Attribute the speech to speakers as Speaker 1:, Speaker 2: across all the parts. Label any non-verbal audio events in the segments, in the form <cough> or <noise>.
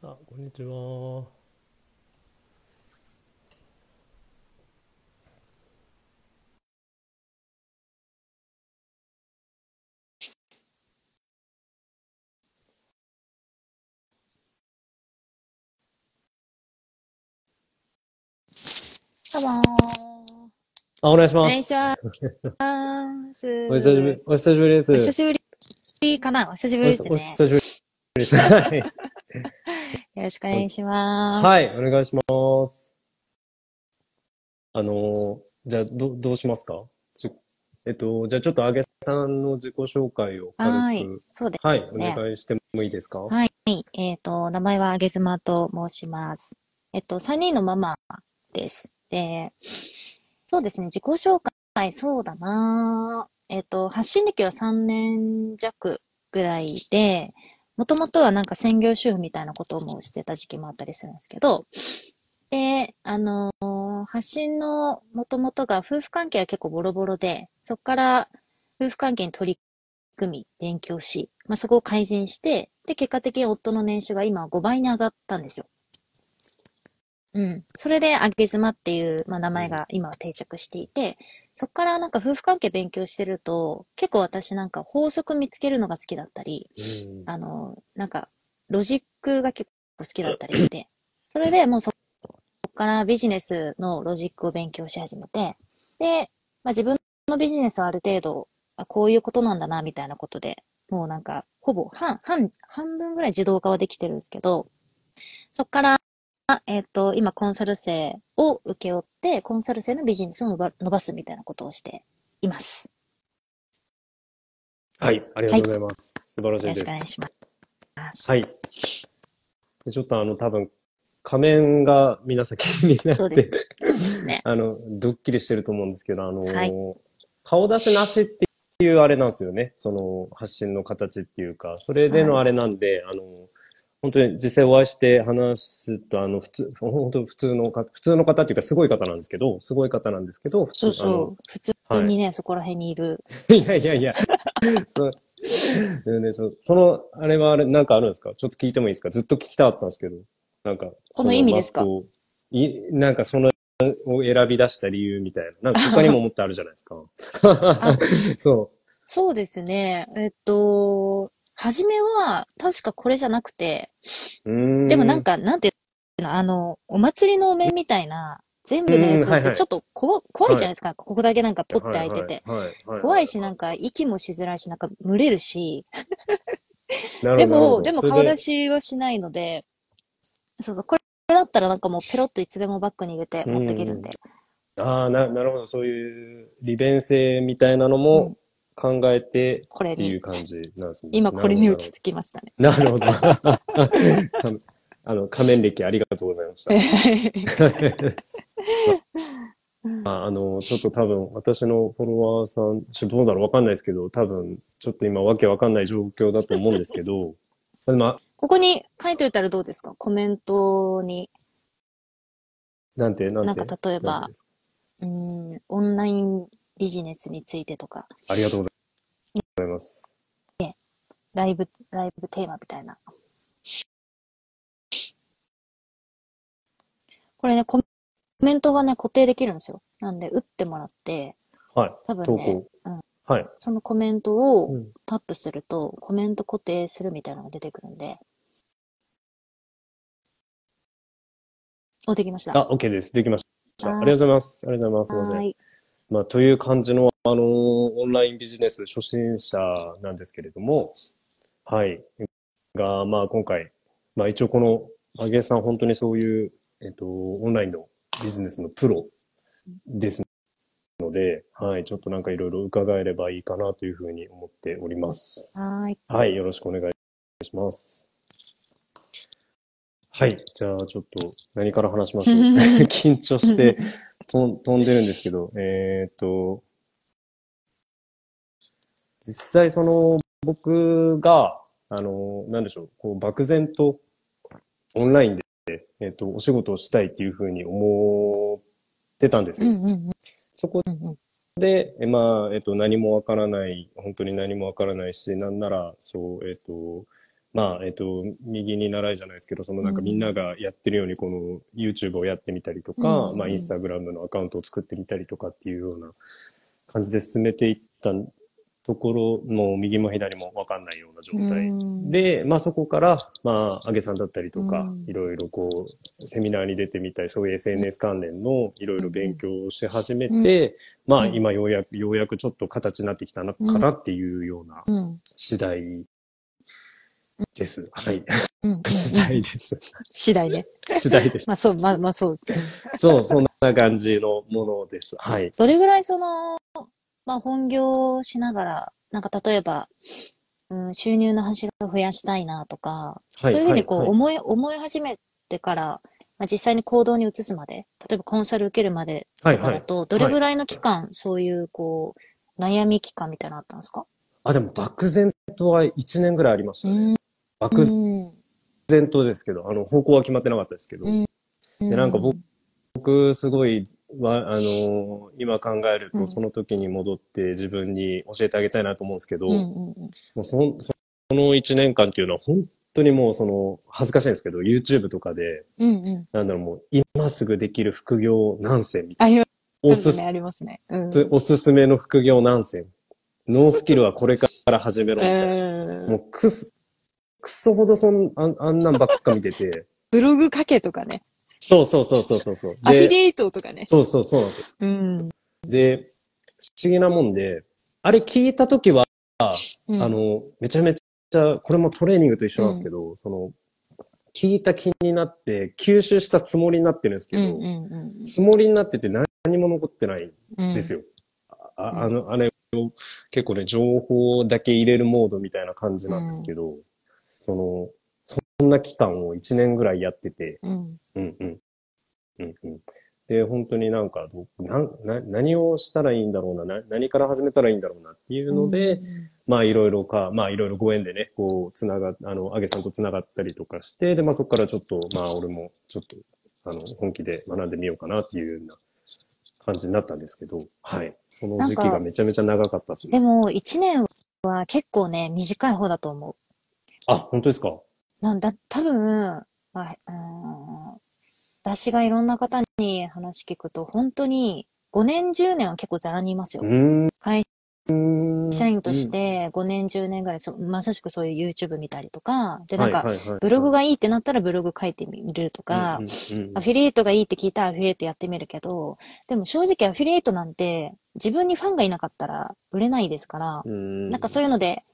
Speaker 1: あ、こんにちは。
Speaker 2: どうもー。
Speaker 1: あ、お願いし
Speaker 2: お
Speaker 1: ます。
Speaker 2: 願いします。
Speaker 1: お久しぶり、お久しぶりです。
Speaker 2: お久しぶりかな？お久しぶりですね
Speaker 1: お。久しぶりです。はい。
Speaker 2: よろしくお願いします。
Speaker 1: はい、お願いします。あのー、じゃあ、ど、どうしますか？じえっと、じゃあちょっとあげさんの自己紹介を
Speaker 2: はい
Speaker 1: 軽く、
Speaker 2: そうで
Speaker 1: はい、お
Speaker 2: すね。
Speaker 1: 願いしてもいいですか？
Speaker 2: はい。えっ、と、名前はあげずまと申します。えっと、3人のママです。で、そうですね、自己紹介、そうだなえっと、発信歴は3年弱ぐらいで、もともとはなんか専業主婦みたいなこともしてた時期もあったりするんですけど、で、あのー発信のもともとが夫婦関係は結構ボロボロで、そこから夫婦関係に取り組み、勉強し、まあ、そこを改善して、で、結果的に夫の年収が今は5倍に上がったんですよ。うん。それで、あげ妻っていう、まあ、名前が今は定着していて、そこからなんか夫婦関係勉強してると、結構私なんか法則見つけるのが好きだったり、
Speaker 1: うん。
Speaker 2: あの、なんか、ロジックが結構好きだったりして、<laughs> それでもうそこからビジネスのロジックを勉強し始めて、で、まあ自分のビジネスはある程度、あこういうことなんだな、みたいなことで、もうなんか、ほぼ半、半、半分ぐらい自動化はできてるんですけど、そこから、えっと、今コンサル生を請け負って、コンサル生のビジネスを伸ばすみたいなことをしています。
Speaker 1: はい、ありがとうございます。素晴らしい
Speaker 2: よろ
Speaker 1: です。
Speaker 2: しくお願いします。
Speaker 1: はい。でちょっとあの、多分、仮面が皆さん気になって、
Speaker 2: ね。<laughs>
Speaker 1: あの、ドッキリしてると思うんですけど、あの、
Speaker 2: はい
Speaker 1: 顔出しなしっていうあれなんですよね。その発信の形っていうか、それでのあれなんで、あの、本当に実際お会いして話すと、あの、普通、<laughs> 本当普通のか、普通の方っていうかすごい方なんですけど、すごい方なんですけど、普通
Speaker 2: そうそう。普通にね、そこら辺にいる。<laughs>
Speaker 1: いやいやいや、<laughs> そうでね、そその、あれはあれ、なんかあるんですか？ちょっと聞いてもいいですか？ずっと聞きたかったんですけど、なんか、
Speaker 2: この意味ですか？
Speaker 1: い、なんかその、を選び出した理由みたいな。なんか他にももっとあるじゃないですか。そ
Speaker 2: そうですね。えっと、初めは確かこれじゃなくて。でもなんか、なんていうの、あの、お祭りのお面みたいな、全部のやつってちょっとこ怖いじゃないですか。ここだけなんかポッて開いてて。
Speaker 1: はいはいはいはい
Speaker 2: 怖いし、なんか息もしづらいし、なんか蒸れるし、<laughs> でも、でも顔出
Speaker 1: し。
Speaker 2: しはしないので、そうそう、これだったらなんかもうペロッといつでもバッグに入れて持っていけるんで。
Speaker 1: ああ、な、なるほど。そういう利便性みたいなのも考えて
Speaker 2: これに。
Speaker 1: っていう感じなんですね。
Speaker 2: 今これに落ち着きましたね。
Speaker 1: なるほど。か <laughs> あの、仮面歴ありがとうございました。<laughs> まあ、あの、ちょっと多分、私のフォロワーさん、ちょどうだろうわかんないですけど、多分、ちょっと今わけわかんない状況だと思うんですけど、でも、あ
Speaker 2: ここに書いておいたらどうですか？コメントに。
Speaker 1: なんて、なんて？
Speaker 2: なんか例えばうーん、オンラインビジネスについてとか、
Speaker 1: ありがとうございます。
Speaker 2: ライブ、ライブテーマみたいな。これね、コメントがね、固定できるんですよ。なんで、打ってもらって、
Speaker 1: はい。
Speaker 2: 多分ねうん
Speaker 1: はい。
Speaker 2: そのコメントを
Speaker 1: うん
Speaker 2: タップすると、コメント固定するみたいなのが出てくるんで。お、できました。
Speaker 1: あ、OK です。できました。あ
Speaker 2: はい
Speaker 1: りがとうございます。ありがとうございます。すいません。
Speaker 2: はい。
Speaker 1: まあ、という感じの、あの、オンラインビジネス初心者なんですけれども、はい。が、まあ、今回、まあ、一応この、あげさん、本当にそういう、えっと、オンラインのビジネスのプロですので、はい。ちょっとなんかいろいろ伺えればいいかなというふうに思っております。
Speaker 2: はい。
Speaker 1: はい。よろしくお願いします。はい。じゃあ、ちょっと何から話しましょう？<laughs> <laughs> 緊張してとん飛んでるんですけど、えーっと、実際その僕が、あの、なんでしょう、こう漠然とオンラインで、えーっと、お仕事をしたいっていうふうに思ってたんですよ。
Speaker 2: うんうんうん
Speaker 1: そこ。で、えまあ、えっと、何もわからない、本当に何もわからないし、なんなら、そう、えっと、まあ、えっと、右に習いじゃないですけど、そのなんかみんながやってるように、この YouTube をやってみたりとか、
Speaker 2: うん。
Speaker 1: まあ、インスタグラムのアカウントを作ってみたりとかっていうような感じで進めていったところ、もう右も左もわかんないような状態。
Speaker 2: うん、
Speaker 1: で、まあそこから、まあ、あげさんだったりとか
Speaker 2: うん、
Speaker 1: いろいろこう、セミナーに出てみたり、そういう SNS 関連のいろいろ勉強をし始めて、まあ
Speaker 2: うん。
Speaker 1: 今ようやく、ようやくちょっと形になってきたのかなっていうような
Speaker 2: うん。
Speaker 1: 次第です。はい。<laughs> 次第です。
Speaker 2: 次第ね。
Speaker 1: 次第です。<laughs>
Speaker 2: まあそう、まあまあそうですね。
Speaker 1: そう、そんな感じのものです。はい。
Speaker 2: どれぐらいその、まあ本業をしながら、なんか例えば、うん、収入の柱を増やしたいなとか、
Speaker 1: はい
Speaker 2: そういうふうにこう
Speaker 1: はいはい
Speaker 2: 思い、思い始めてから、まあ、実際に行動に移すまで、例えばコンサル受けるまで
Speaker 1: はいはい。
Speaker 2: とかだと、どれぐらいの期間、そういうこう、悩み期間みたいなのあったんですか？
Speaker 1: あ、でも漠然とは1年ぐらいありましたね。
Speaker 2: う
Speaker 1: 漠
Speaker 2: ん。
Speaker 1: 然とですけど、あの、方向は決まってなかったですけど。
Speaker 2: うん
Speaker 1: でなんか僕僕、すごい、わ、あのー今考えると、
Speaker 2: うん
Speaker 1: その時に戻って自分に教えてあげたいなと思うんですけど、
Speaker 2: うん
Speaker 1: も
Speaker 2: うんうん
Speaker 1: うその、その1年間っていうのは本当にもうその、恥ずかしいんですけど、YouTube とかで、
Speaker 2: うんうん。
Speaker 1: なんだろう、もう、今すぐできる副業何選みたいな。おす
Speaker 2: ますね、ありますね。うん。
Speaker 1: す、おすすめの副業何選。ノースキルはこれから始めろみたいな。
Speaker 2: うん
Speaker 1: もう、くす、くそほどそん、あんあんなんばっか見てて、<laughs>
Speaker 2: ブログ書けとかね。
Speaker 1: そうそうそうそうそうそう。で、
Speaker 2: アフィリエイトとかね。
Speaker 1: そうそうそうなんですよ。
Speaker 2: うん。
Speaker 1: で、不思議なもんで、あれ聞いたときは、
Speaker 2: うん
Speaker 1: あ、の、めちゃめちゃ、これもトレーニングと一緒なんですけど、その、聞いた気になって、吸収したつもりになってるんですけど、
Speaker 2: うんうんうん
Speaker 1: つもりになってて何も残ってないん
Speaker 2: うん。
Speaker 1: ですよ。ああの、あれを結構ね、情報だけ入れるモードみたいな感じなんですけど、その、そんな期間を1年ぐらいやってて、
Speaker 2: うん。
Speaker 1: うんうん。うんうん。で、本当になんかど、な何をしたらいいんだろうなな、何から始めたらいいんだろうなっていうので、まあいろいろか、まあいろいろご縁でね、こう、つなが、あの、あげさんとつながったりとかして、で、まあそこからちょっと、まあ俺もちょっと、あの、本気で学んでみようかなっていうような感じになったんですけど、はい。その時期がめちゃめちゃ長かったですね。
Speaker 2: でも、一年は結構ね、短い方だと思う。
Speaker 1: あ、本当ですか？
Speaker 2: なんだ、多分、まあ、うーん私がいろんな方に話聞くと、本当に5年、10年は結構ザラにいますよ。会
Speaker 1: うん。
Speaker 2: 社員として5年、10年ぐらいそ、まさしくそういう YouTube 見たりとか、で、なんか、ブログがいいってなったらブログ書いてみるとかアフィリエイトがいいって聞いたらアフィリエイトやってみるけど、でも正直アフィリエイトなんて自分にファンがいなかったら売れないですから、
Speaker 1: うん。
Speaker 2: なんかそういうので、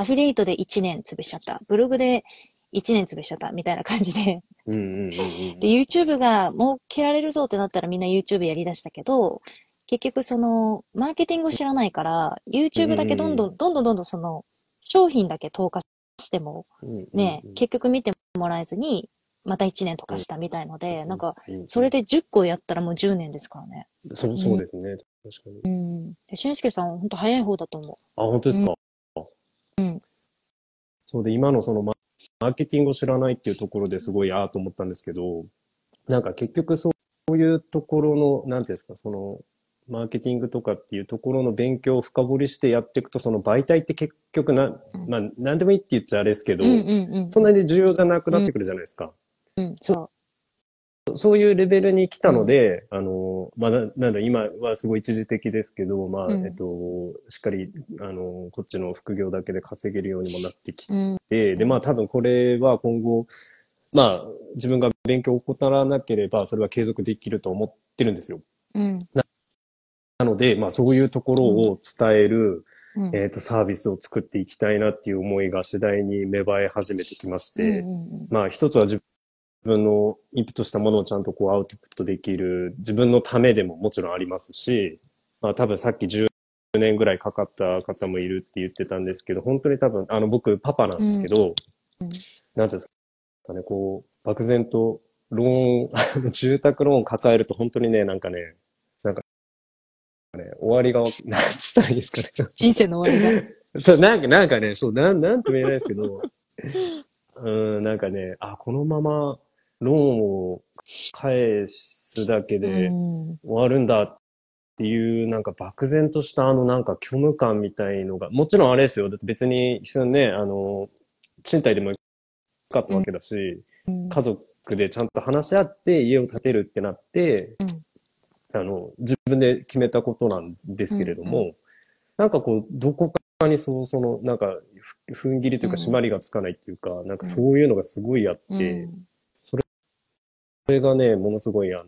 Speaker 2: アフィリエイトで1年潰しちゃった。ブログで1年潰しちゃった。みたいな感じで。
Speaker 1: うんうんうんうん
Speaker 2: で、YouTube が儲けられるぞってなったらみんな YouTube やり出したけど、結局その、マーケティングを知らないから、YouTube だけどんどん、どんどんどんどんその、商品だけ投下しても、
Speaker 1: うん
Speaker 2: ね、
Speaker 1: うん
Speaker 2: 結局見てもらえずに、また1年とかしたみたいので、なんか、
Speaker 1: うん
Speaker 2: それで10個やったらもう10年ですからね。
Speaker 1: そう、そうですね。確かに。
Speaker 2: うん。で俊介さん、本当早い方だと思
Speaker 1: あ、本当ですか？
Speaker 2: うん。
Speaker 1: そうで、今のそのママーケティングを知らないっていうところですごいああと思ったんですけど、なんか結局そういうところの、なんていうんですか、その、マーケティングとかっていうところの勉強を深掘りしてやっていくと、その媒体って結局な、
Speaker 2: うん
Speaker 1: まあ、なんでもいいって言っちゃあれですけ
Speaker 2: う。
Speaker 1: ど、
Speaker 2: うんうんうん。
Speaker 1: そんなに重要じゃなくなってくるじゃないですか。
Speaker 2: うん、そ
Speaker 1: そういうレベルに来たので、あの、まあ、ななんだ、今はすごい一時的ですけど、まあ、
Speaker 2: うん
Speaker 1: えっと、しっかり、あの、こっちの副業だけで稼げるようにもなってき
Speaker 2: う。うん。
Speaker 1: て、で、まあ、多分これは今後、まあ、自分が勉強を怠らなければ、それは継続できると思ってるんですよ。
Speaker 2: うん。
Speaker 1: なので、まあ、そういうところを伝える、
Speaker 2: うん。
Speaker 1: えっと、サービスを作っていきたいなっていう思いが次第に芽生え始めてきまして、
Speaker 2: うんうんうん
Speaker 1: まあ一つは自分のインプットしたものをちゃんとこうアウトプットできる自分のためでももちろんありますし、まあ多分さっき10年ぐらいかかった方もいるって言ってたんですけど、本当に多分、あの僕パパなんですけど、
Speaker 2: うん
Speaker 1: なんていうんですかね、こう、漠然とローン、<laughs> 住宅ローン抱えると本当にね、なんかね、なんか、ね、終わりが、なんつったらいいですかね。
Speaker 2: 人生の終わりが。<laughs>
Speaker 1: そう、なんか、なんかね、そう、なん、なんとも言えないですけど、<laughs> うん、なんかね、あ、このままローンを返すだけで
Speaker 2: うん。
Speaker 1: 終わるんだっていう、なんか漠然としたあのなんか虚無感みたいのが、もちろんあれですよ。だって別に、そのね、あの、賃貸でもよかったわけだし、
Speaker 2: うん。
Speaker 1: 家族でちゃんと話し合って家を建てるってなって、
Speaker 2: うん。
Speaker 1: あの、自分で決めたことなんですけれども、
Speaker 2: うん
Speaker 1: なんかこう、どこかにそう、その、なんか、ふ踏ん切りというか
Speaker 2: うん。
Speaker 1: 締まりがつかないっていうか、なんかそういうのがすごいあって、
Speaker 2: うん
Speaker 1: それがね、ものすごい、あの、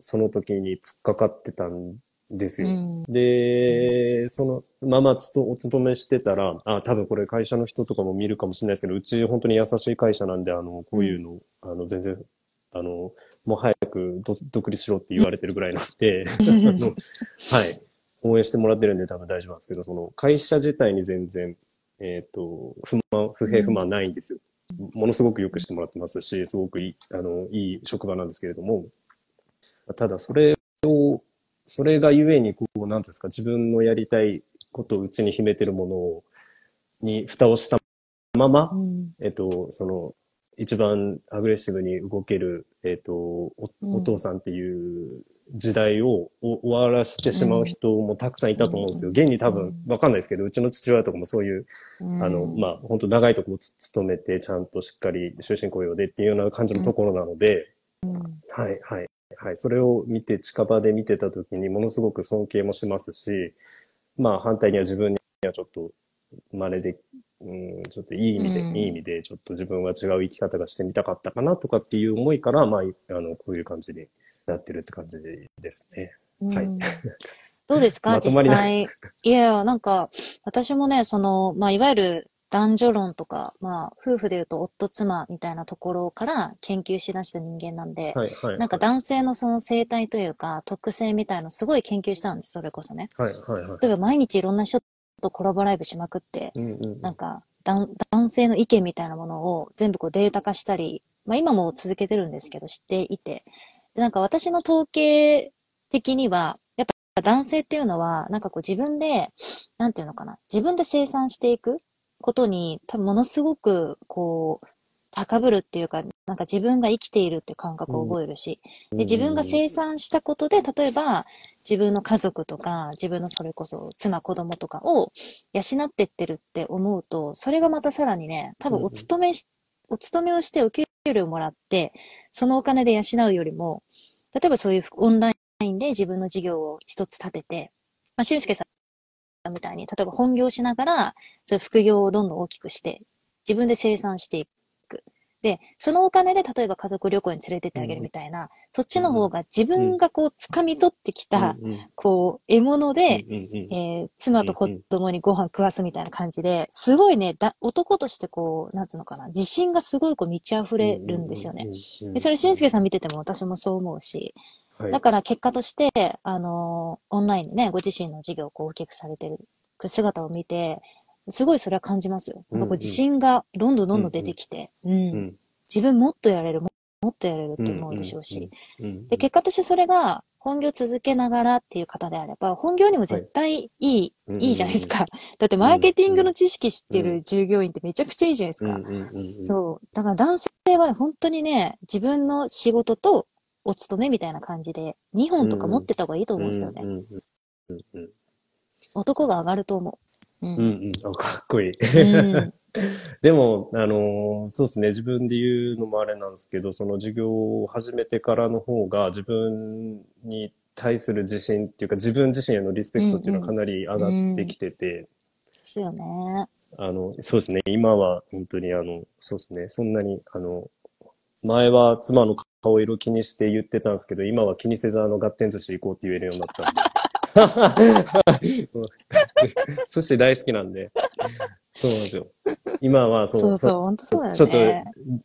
Speaker 1: その時に突っかかってたんですよ。
Speaker 2: うん
Speaker 1: で、そのままつとお勤めしてたら、あ、多分これ会社の人とかも見るかもしれないですけど、うち本当に優しい会社なんで、あの、こういうの、あの、全然、あの、もう早くど独立しろって言われてるぐらいなんで、あのはい。応援してもらってるんで多分大丈夫なんですけど、その会社自体に全然、えっ、と、不満、不平不満ないんですよ。ものすごくよくしてもらってますし、すごくいい、あの、いい職場なんですけれども、ただそれを、それがゆえに、こう、なんですか、自分のやりたいことを内に秘めてるものを、に蓋をしたまま、
Speaker 2: うん。
Speaker 1: えっと、その、一番アグレッシブに動ける、えっと、お
Speaker 2: うん。
Speaker 1: お父さんっていう時代をお終わらせてしまう人もたくさんいたと思うんですよ。現に多分、わかんないですけど、うちの父親とかもそういう、
Speaker 2: うん。
Speaker 1: あの、まあ、本当長いところつ勤めて、ちゃんとしっかり終身雇用でっていうような感じのところなので、
Speaker 2: うん。
Speaker 1: はい、はい、はい。それを見て、近場で見てた時にものすごく尊敬もしますし、まあ反対には自分にはちょっと真似で、うん、ちょっといい意味で、
Speaker 2: うん。
Speaker 1: いい意味で、ちょっと自分は違う生き方がしてみたかったかなとかっていう思いから、まあ、あの、こういう感じになってるって感じですね。はい
Speaker 2: うんどうですか？<laughs> 実際。いや、なんか、私もね、その、まあ、いわゆる男女論とか、まあ、夫婦で言うと夫妻みたいなところから研究しだした人間なんで、
Speaker 1: はい、はい。
Speaker 2: なんか男性のその生態というか、特性みたいのすごい研究したんです、それこそね。
Speaker 1: はい、はい、はい。
Speaker 2: 例えば毎日いろんな人とコラボライブしまくって、
Speaker 1: うん、うん。
Speaker 2: なんか、男男性の意見みたいなものを全部こうデータ化したり、まあ今も続けてるんですけど、知っていて。なんか私の統計的には、やっぱ男性っていうのは、なんかこう自分で、なんていうのかな、自分で生産していくことに、多分ものすごく、こう、高ぶるっていうか、なんか自分が生きているって感覚を覚えるし、で、自分が生産したことで、例えば、自分の家族とか、自分のそれこそ妻、子供とかを養ってってるって思うと、それがまたさらにね、多分お勤めし、お勤めをしてお給料をもらって、そのお金で養うよりも、例えばそういうオンラインで自分の事業を一つ立てて、まあ、俊介さんみたいに、例えば本業しながら、そういう副業をどんどん大きくして、自分で生産していく。で、そのお金で例えば家族旅行に連れてってあげるみたいな、そっちの方が自分がこう掴み取ってきた、
Speaker 1: うんうん。
Speaker 2: こう、獲物で、
Speaker 1: うんうんうん
Speaker 2: えー妻と子供にご飯食わすみたいな感じで、すごいね、だ男としてこう、なんつうのかな、自信がすごいこう満ち溢れるんですよね。。
Speaker 1: うんうんうんうん
Speaker 2: で、それ、俊介さん見てても私もそう思うし、
Speaker 1: はい。
Speaker 2: だから結果として、あのーオンラインでね、ご自身の事業をこう大きくされてる姿を見て、すごいそれは感じますよ。なんかこう自信がどんどんどんどん出てきて、うん
Speaker 1: うん
Speaker 2: 自分もっとやれる、ももっとやれるって思うでしょうし。で、結果としてそれが本業続けながらっていう方であれば、本業にも絶対いい、
Speaker 1: はい
Speaker 2: いいじゃないですか。だってマーケティングの知識知ってる従業員ってめちゃくちゃいいじゃないですか。そう。だから男性はね、本当にね、自分の仕事とお勤めみたいな感じで、2本とか持ってた方がいいと思うんですよね。男が上がると思う。う。
Speaker 1: うんんうんあかっこいい。
Speaker 2: うん。<laughs>
Speaker 1: でも、あのーそうですね、自分で言うのもあれなんですけど、その授業を始めてからの方が自分に対する自信っていうか、自分自身へのリスペクトっていうのはかなり上がってきてて、
Speaker 2: ですよね。
Speaker 1: あの、そうですね、今は本当にあの、そうですね、そんなに、あの、前は妻の顔色気にして言ってたんですけど、今は気にせずあの、ガッテン寿司行こうって言えるようになったんで。寿司大好きなんで。そうなんですよ。今はそう、
Speaker 2: そうそう、本当そうだよね。
Speaker 1: ちょっと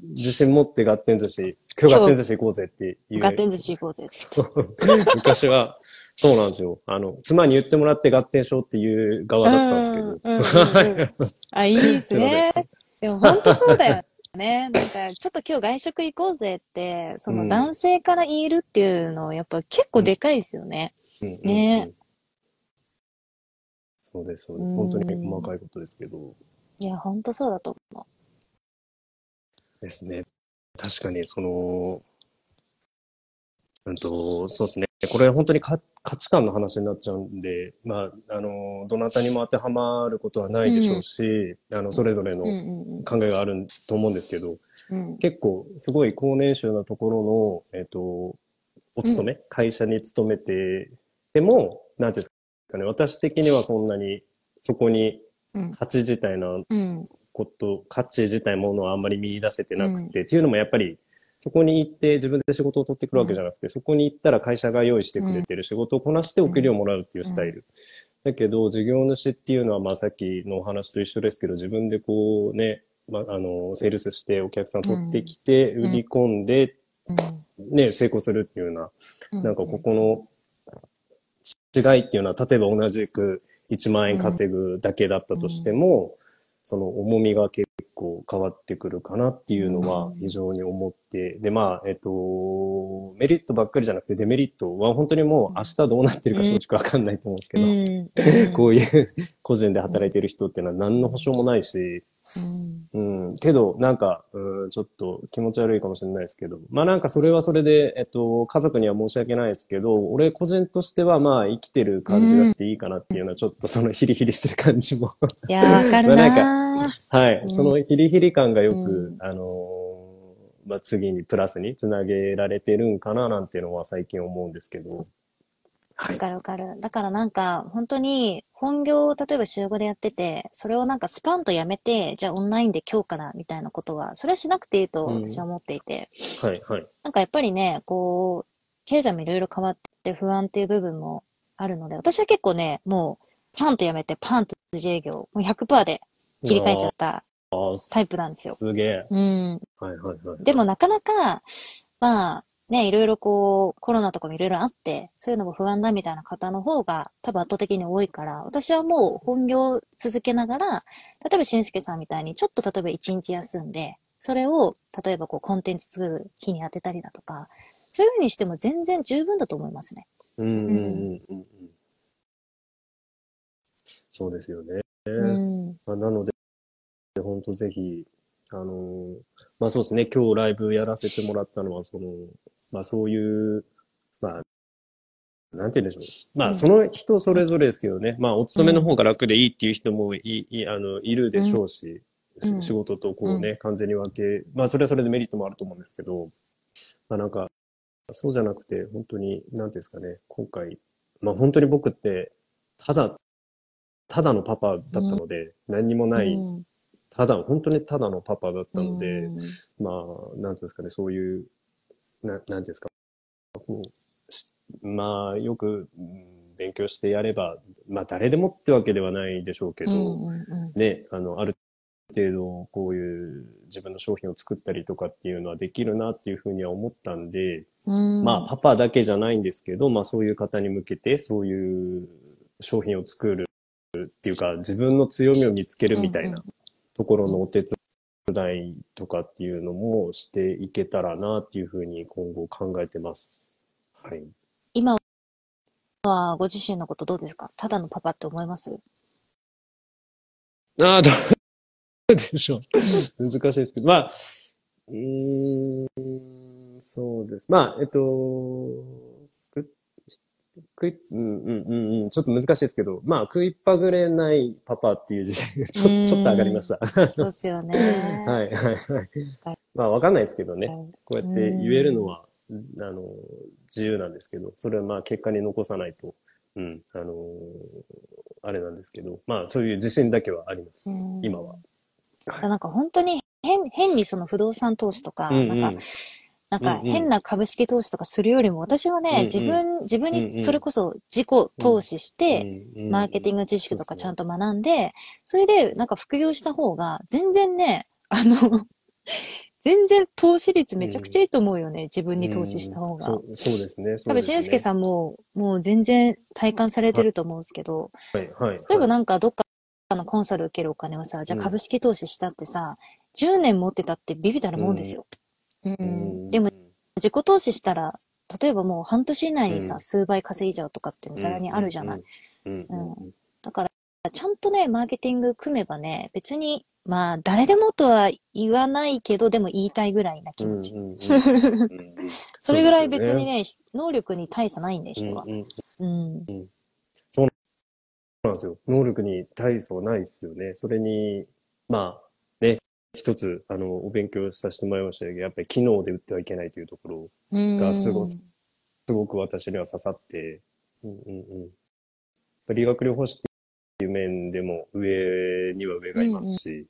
Speaker 1: 自信持ってガッテン寿司、今日ガッテン寿司行こうぜっていう。
Speaker 2: ガッテン寿司行こうぜ。<laughs>
Speaker 1: 昔は、そうなんですよ。あの、妻に言ってもらってガッテンしようっていう側だったんですけど。
Speaker 2: あ、いいですね。<laughs> でも本当そうだよね。なんか、ちょっと今日外食行こうぜって、その男性から言えるっていうのはやっぱ結構でかいですよね。
Speaker 1: うんうんうん
Speaker 2: ね
Speaker 1: そうです、そうです。
Speaker 2: うん
Speaker 1: 本当に細かいことですけど。
Speaker 2: いや、本当そうだと思
Speaker 1: ですね。確かに、その、うんと、そうですね。これ本当にか価値観の話になっちゃうんで、まあ、あの、どなたにも当てはまることはないでしょうし、あの、それぞれの
Speaker 2: うんうんうん
Speaker 1: 考えがあると思うんですけど、
Speaker 2: うん
Speaker 1: 結構すごい高年収なところの、えっ、と、お勤め、会社に勤めてでも、なんていうんですかね、私的にはそんなにそこに
Speaker 2: うん。
Speaker 1: 価値自体の
Speaker 2: うん。
Speaker 1: こと、価値自体ものはあんまり見出せてなくて、っていうのもやっぱり、そこに行って自分で仕事を取ってくるわけじゃなくて、そこに行ったら会社が用意してくれてる仕事をこなしてお給料をもらうっていうスタイル。だけど、事業主っていうのは、まあさっきのお話と一緒ですけど、自分でこうね、まあ、あの、セールスしてお客さん取ってきて、売り込んで、ね、成功するっていうような、なんかここの違いっていうのは、例えば同じく1万円稼ぐだけだったとしても、その重みが結構変わってくるかなっていうのは非常に思って、で、まあ、えっと、メリットばっかりじゃなくてデメリットは本当にもう明日どうなってるか正直わかんないと思うんですけど、<laughs> こういう個人で働いてる人っていうのは何の保証もないし、うん、けど、なんか、うん、ちょっと気持ち悪いかもしれないですけど、まあなんかそれはそれで、えっと、家族には申し訳ないですけど、俺個人としてはまあ生きてる感じがしていいかなっていうのは、ちょっとそのヒリヒリしてる感じも。
Speaker 2: いやー、わかる
Speaker 1: まあ
Speaker 2: なー
Speaker 1: はい、
Speaker 2: うん。
Speaker 1: そのヒリヒリ感がよく、
Speaker 2: うん。
Speaker 1: あのーまあ次にプラスにつなげられてるんかななんていうのは最近思うんですけど、
Speaker 2: わかるわかる。だからなんか、本当に、本業を例えば週5でやってて、それをなんかスパンとやめて、じゃあオンラインで今日からみたいなことは、それはしなくていいと私は思っていて、
Speaker 1: はい、はい。
Speaker 2: なんかやっぱりね、こう、経済もいろいろ変わって不安っていう部分もあるので、私は結構ね、もう、パンとやめて、パンと自営業、もう100%で切り替えちゃったタイプなんですよ。
Speaker 1: すげえ。
Speaker 2: うん。
Speaker 1: はい、はい、はい。
Speaker 2: でもなかなか、まあ、ね、いろいろこう、コロナとかもいろいろあって、そういうのも不安だみたいな方の方が多分圧倒的に多いから、私はもう本業を続けながら、例えば俊介さんみたいにちょっと例えば一日休んで、それを例えばこうコンテンツ作る日に当てたりだとか、そういうふうにしても全然十分だと思いますね。
Speaker 1: うん、うん、うん、うんうん。そうですよね。
Speaker 2: うん。
Speaker 1: まあ、なので、本当ぜひ、あのーまあそうですね、今日ライブやらせてもらったのは、その、まあそういう、まあ、なんて言うんでしょう。ま
Speaker 2: うん。
Speaker 1: あその人それぞれですけどね、まあお勤めの方が楽でいいっていう人もいい、あの、いるでしょうし、
Speaker 2: うん。
Speaker 1: し仕事とこうね、完全に分け、まあそれはそれでメリットもあると思うんですけど、まあなんか、そうじゃなくて、本当に、なんていうんですかね、今回、まあ本当に僕って、ただ、ただのパパだったので、何にもない、
Speaker 2: うん。
Speaker 1: ただ、本当にただのパパだったので、
Speaker 2: うん。
Speaker 1: まあ、なんていうんですかね、そういう、ななんていうんですか、まあ、よく、うん勉強してやれば、まあ、誰でもってわけではないでしょうけど、
Speaker 2: うんうんうん。
Speaker 1: ね、あの、ある程度、こういう自分の商品を作ったりとかっていうのはできるなっていうふうには思ったんで、
Speaker 2: うん。
Speaker 1: まあ、パパだけじゃないんですけど、まあ、そういう方に向けて、そういう商品を作るっていうか、自分の強みを見つけるみたいなところのお手伝いとかっていうのもしていけたらなっていうふうに今後考えてます。はい。
Speaker 2: 今はご自身のことどうですか？ただのパパって思います？
Speaker 1: ああ、どう <laughs> でしょう。難しいですけど、まあ、うーん、そうです。まあ、えっと、く食い、うんうんうんうん、ちょっと難しいですけど、まあ、食いっぱぐれないパパっていう自信がちょ
Speaker 2: うん
Speaker 1: ちょっと上がりました。<laughs>
Speaker 2: そうですよね。
Speaker 1: はい、はい、はい。まあ、わかんないですけどね。こうやって言えるのは、あの、自由なんですけど、それはまあ結果に残さないと、うん、あのあれなんですけど、まあそういう自信だけはあります
Speaker 2: う、ん
Speaker 1: 今は。
Speaker 2: なんか本当に変、変にその不動産投資とか、
Speaker 1: うんうん
Speaker 2: なんか、なんか
Speaker 1: うんうん
Speaker 2: 変な株式投資とかするよりも、私はね、
Speaker 1: うんうん
Speaker 2: 自分、自分
Speaker 1: うんうん
Speaker 2: にそれこそ自己投資して、マーケティン
Speaker 1: グ
Speaker 2: グ知識とかちゃんと学んで、それでなんか副業した方が、全然ね、あの、<laughs> 全然投資率めちゃくちゃいいと思うよね、自分に投資した方が。
Speaker 1: そうそうですね。
Speaker 2: 多分、しんすけ
Speaker 1: ん。
Speaker 2: さんも、もう全然体感されてると思うんですけど、
Speaker 1: はい、はい。
Speaker 2: 例えばなんかどっかのコンサル受けるお金をさ、じゃあ
Speaker 1: うん
Speaker 2: 株式投資したってさ、10年持ってたってビビたるもんですよ。うん
Speaker 1: うん。
Speaker 2: でも、自己投資したら、例えばもう半年以内にさ、
Speaker 1: うん。
Speaker 2: 数倍稼いじゃうとかってざらにあるじゃない？。
Speaker 1: うん。
Speaker 2: だから、ちゃんとね、マーケティング組めばね、別にまあ、誰でもとは言わないけど、でも言いたいぐらいな気持ち。それぐらい別にね、能力に大差ないんで、人は。
Speaker 1: うん。そうなんですよ。能力に大差はないですよね。それに、まあ、ね、一つ、あの、お勉強させてもらいましたけど、やっぱり機能で打ってはいけないというところ、
Speaker 2: うん。
Speaker 1: がすごすすごく私には刺さって、うんうんうん。理学療法士っていう面でも上には上がいますし、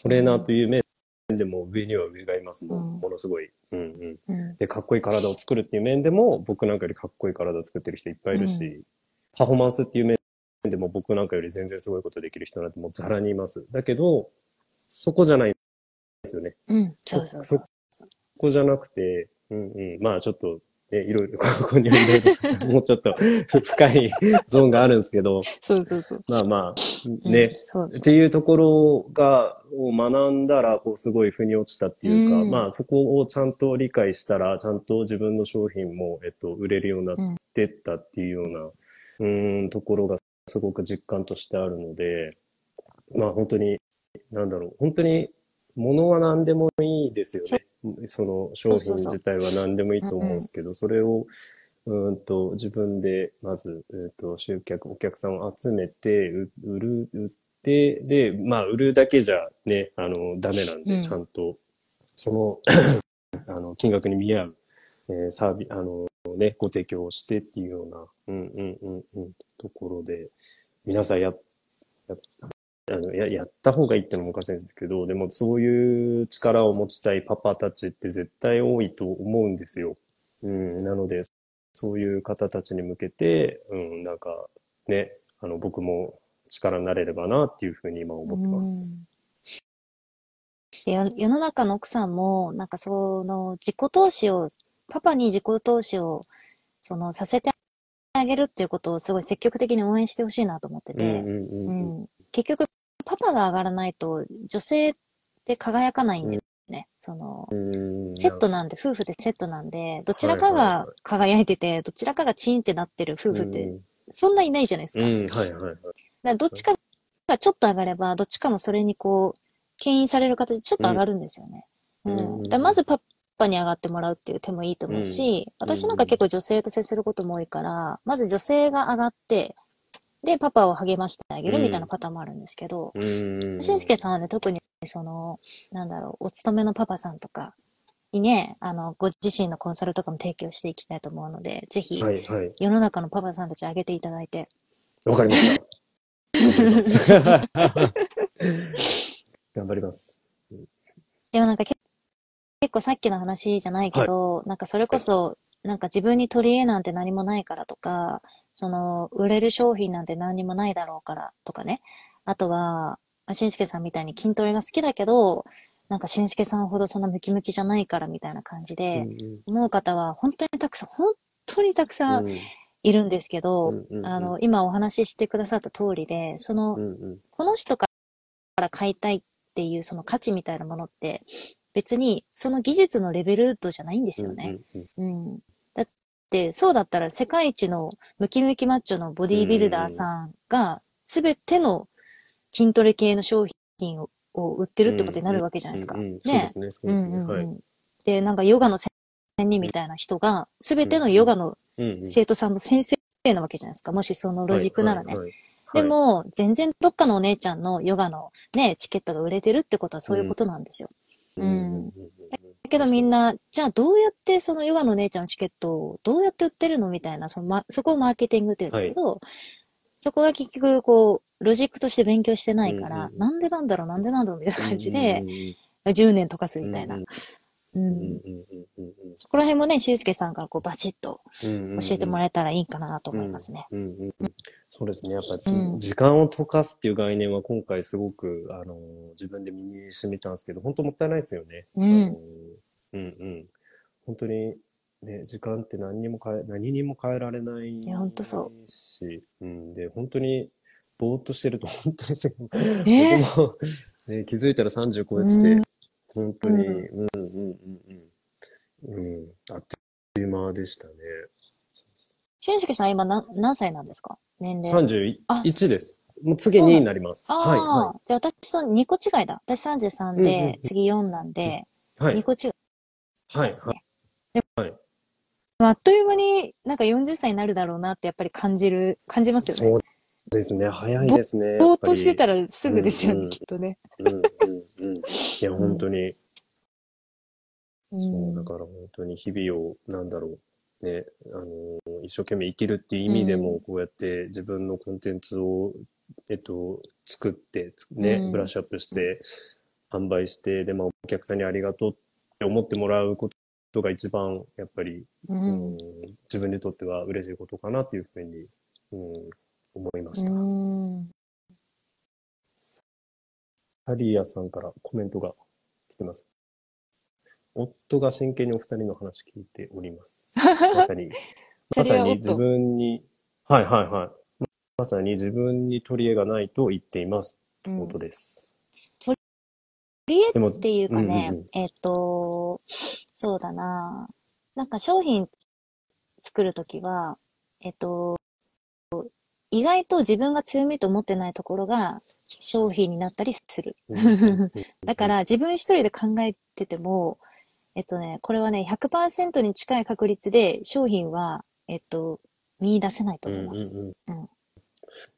Speaker 1: トレーナーという面でも上には上がいますもん、
Speaker 2: うん
Speaker 1: ものすごい。うんうん。
Speaker 2: うん。
Speaker 1: で、かっこいい体を作るっていう面でも、僕なんかよりかっこいい体を作ってる人いっぱいいるし、
Speaker 2: う
Speaker 1: パフォーマンスっていう面でも僕なんかより全然すごいことできる人なんてもうザラにいます。だけど、そこじゃないんですよね。
Speaker 2: うん。そうそうそう。
Speaker 1: そこじゃなくて、うんうん、まあちょっと、ね、いろいろ、<laughs> ここにはいろいろ、もうちょっと深いゾーンがあるんですけど、
Speaker 2: そうそうそう。
Speaker 1: まあまあ、
Speaker 2: うん
Speaker 1: ね、
Speaker 2: そう
Speaker 1: っていうところが、を学んだら、こう、すごい腑に落ちたっていうか、
Speaker 2: うん
Speaker 1: まあ、そこをちゃんと理解したら、ちゃんと自分の商品も、えっと、売れるようになってったっていうような、うーん、ところが、すごく実感としてあるので、まあ、本当に、なんだろう、本当に、物は何でもいいですよね。その商品自体は何でもいいと思うんですけど、それを、うーんと、自分で、まず、えっと、集客、お客さんを集めて、う売る、売って、で、まあ、売るだけじゃね、あの、ダメなんで、
Speaker 2: うん。
Speaker 1: ちゃんと、その、<coughs> あの、金額に見合う、えーサービス、あの、ね、ご提供をしてっていうような、うんうんうんうん、ところで、皆さんや、やあのややった方がいいってのもおかしいんですけど、でもそういう力を持ちたいパパたちって絶対多いと思うんですよ。うん、なので、そういう方たちに向けて、うん、なんかね、あの、僕も力になれればなっていうふうに今思ってます。
Speaker 2: で世世の中の奥さんも、なんかその自己投資を、パパに自己投資を、そのさせてあげるっていうことをすごい積極的に応援してほしいなと思ってて、結局パパが上がらないと女性って輝かないんだよね。その、
Speaker 1: うん
Speaker 2: セットなんで、夫婦でセットなんで、どちらかが輝いてて、どちらかがチーンってなってる夫婦って、
Speaker 1: うん
Speaker 2: そんないないじゃないですか。
Speaker 1: はいはいはい。
Speaker 2: らどっちかがちょっと上がれば、どっちかもそれにこう、牽引される形でちょっと上がるんですよね。
Speaker 1: う
Speaker 2: うんん。だまずパパに上がってもらうっていう手もいいと思うし、私なんか結構女性と接することも多いから、まず女性が上がって、で、パパを励ましてあげるみたいなパターンもあるんですけど、
Speaker 1: うん。
Speaker 2: しんすけさんはね、特にその、なんだろう、お勤めのパパさんとかにね、あの、ご自身のコンサルとかも提供していきたいと思うので、ぜひ、
Speaker 1: はいはい。
Speaker 2: 世の中のパパさんたち上げていただいて、
Speaker 1: わかりました。頑張ります。頑張ります。
Speaker 2: でもなんかけ結構さっきの話じゃないけど、なんかそれこそ、なんか自分に取り柄なんて何もないからとか、その、売れる商品なんて何にもないだろうからとかね。あとは、まあしんすけさんみたいに筋トレが好きだけど、なんかしんすけさんほどそんなムキムキじゃないからみたいな感じ
Speaker 1: う
Speaker 2: で、
Speaker 1: ん
Speaker 2: 思う方は本当にたくさん、本当にたくさ
Speaker 1: うんん
Speaker 2: いるんですけど、
Speaker 1: うん
Speaker 2: あの、今お話ししてくださった通りで、その
Speaker 1: う、んうん
Speaker 2: この人から買いたいっていうその価値みたいなものって、別にその技術のレベル度じゃないんですよね。
Speaker 1: うんうん
Speaker 2: うん。そうだったら世界一のムキムキマッチョのボディービルダーさんが、すべての筋トレ系の商品をを売ってるってことになるわけじゃないですか。
Speaker 1: うんうん
Speaker 2: ね
Speaker 1: そうですね、そうですね。
Speaker 2: うんうん
Speaker 1: はい。
Speaker 2: うんで、なんかヨガの専任みたいな人が、すべてのヨガの
Speaker 1: うんうん
Speaker 2: 生徒さんの先生なわけじゃないですか。もしそのロジックならね。でも、全然どっかのお姉ちゃんのヨガのね、チケットが売れてるってことはそういうことなんですよ。
Speaker 1: はい
Speaker 2: うん。だけどみんな、じゃあどうやってそのヨガのお姉ちゃんのチケットをどうやって売ってるのみたいな、そのま、そこをマーケティングって言うんですけど、そこが結局こう、ロジックとして勉強してないから、
Speaker 1: うん
Speaker 2: なんでなんだろう、なんでなんだろうみたいな感じで
Speaker 1: うん、うん
Speaker 2: 10年溶かすみたいな。
Speaker 1: う
Speaker 2: うんん
Speaker 1: うんうんうんうん。
Speaker 2: そこら辺もね、しゅうすけさんからこうバチッと教えてもらえたらいいかなと思いますね。
Speaker 1: うんうんうん。そうですね。やっぱり、
Speaker 2: うん。
Speaker 1: 時間を溶かすっていう概念は今回すごく、あの、自分で身に染みたんですけど、本当もったいないですよね。
Speaker 2: うん。
Speaker 1: うんうん。本当に、ね、時間って何にも変え、何にも変えられない
Speaker 2: や本当そ
Speaker 1: し、うん。で、本当に、ぼーっとしてると本当に
Speaker 2: え？
Speaker 1: ね、気づいたら30超えてて、
Speaker 2: うん
Speaker 1: 本当に、
Speaker 2: う
Speaker 1: うんうんうんうん。うん、あっという間でしたね。
Speaker 2: しゅんすけさん今何何歳なんですか？年齢。あ
Speaker 1: 31です。もう次になります。
Speaker 2: ああ、
Speaker 1: はい、は
Speaker 2: じゃあ私と2個違いだ。私33
Speaker 1: うんうん
Speaker 2: で、
Speaker 1: うん
Speaker 2: 次4なんで、
Speaker 1: い。はい
Speaker 2: 2。個違い
Speaker 1: はい。はい
Speaker 2: ね。で
Speaker 1: はい
Speaker 2: あっという間になんか40歳になるだろうなってやっぱり感じる、感じますよね。
Speaker 1: ですね。早いですね。
Speaker 2: ぼーっとしてた
Speaker 1: ら。
Speaker 2: らすぐですよね、
Speaker 1: うんうん
Speaker 2: きっとね。
Speaker 1: うんうんうん。いや、本当に。
Speaker 2: うん
Speaker 1: そう、だから本当に日々を、なんだろう、ね、あの、一生懸命生きるっていう意味でも、
Speaker 2: うん
Speaker 1: こうやって自分のコンテンツを、えっと、作って、つね、
Speaker 2: うん
Speaker 1: ブラッシュアップして、販売して、で、まあ、お客さんにありがとうって思ってもらうことが一番、やっぱり、
Speaker 2: う
Speaker 1: うん
Speaker 2: ん。
Speaker 1: 自分にとっては嬉しいことかなっていうふうに、うん、思いました。
Speaker 2: うん。
Speaker 1: タリアさんからコメントが来てます。夫が真剣にお二人の話聞いております。<laughs> まさに、まさに自分に、はいはいはい。まさに自分に取り柄がないと言っています。ということです。
Speaker 2: 取り柄っていうかね、
Speaker 1: うんうんうん
Speaker 2: えっと、そうだな。なんか商品作るときは、えっと、意外と自分が強みと思ってないところが商品になったりする。
Speaker 1: うんうんうん
Speaker 2: だから自分一人で考えてても、えっとね、これはね、100%に近い確率で商品は、えっと、見出せないと
Speaker 1: うん
Speaker 2: 思います。
Speaker 1: うんうん
Speaker 2: うん。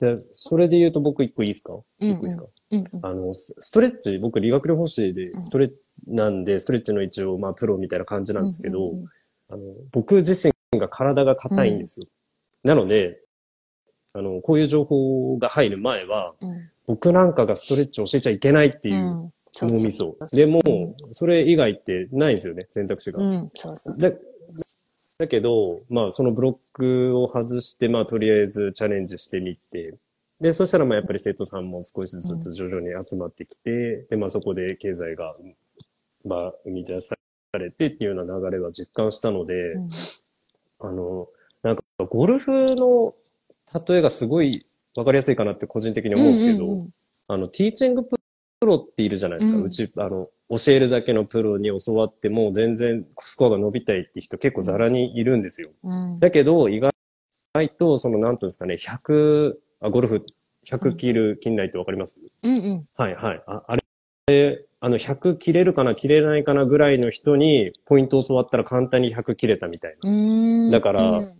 Speaker 1: でそれで言うと僕一個いいですか？
Speaker 2: うんうん。
Speaker 1: 一個いいですか？
Speaker 2: うんうん。
Speaker 1: あの、スストレッチ、僕理学療法士で
Speaker 2: うん。
Speaker 1: ストレッチなんで、ストレッチの一応、まあ、プロみたいな感じなんですけど、
Speaker 2: うんうん
Speaker 1: あの、僕自身が体が硬いんですよ。なので、あの、こういう情報が入る前は、
Speaker 2: うん。
Speaker 1: 僕なんかがストレッチを教えちゃいけないって
Speaker 2: う、
Speaker 1: いう脳み
Speaker 2: そ。
Speaker 1: でも、それ以外ってないんですよね、選択肢が。
Speaker 2: うん、そうそうそう。
Speaker 1: だだけど、まあ、そのブロックを外して、まあ、とりあえずチャレンジしてみて、で、そしたら、まあ、やっぱり生徒さんも少しずつ徐々に集まってきて、で、まあ、そこで経済が、まあ、生み出されてっていうような流れは実感したので、
Speaker 2: うん。
Speaker 1: あの、なんか、ゴルフの例えがすごいわかりやすいかなって個人的に思うんですけど、
Speaker 2: うんうんうん
Speaker 1: あの、ティーチングプロっているじゃないですか。
Speaker 2: う
Speaker 1: うんち、あの、教えるだけのプロに教わっても全然スコアが伸びたいって人結構ザラにいるんですよ。
Speaker 2: うん
Speaker 1: だけど、意外と、その、なんつうんですかね、100、あ、ゴルフ、100切る、切んないってわかります？
Speaker 2: うんうん。
Speaker 1: はいはい。ああれ、あの、100切れるかな、切れないかなぐらいの人に、ポイントを教わったら簡単に100切れたみたいな。だから
Speaker 2: うん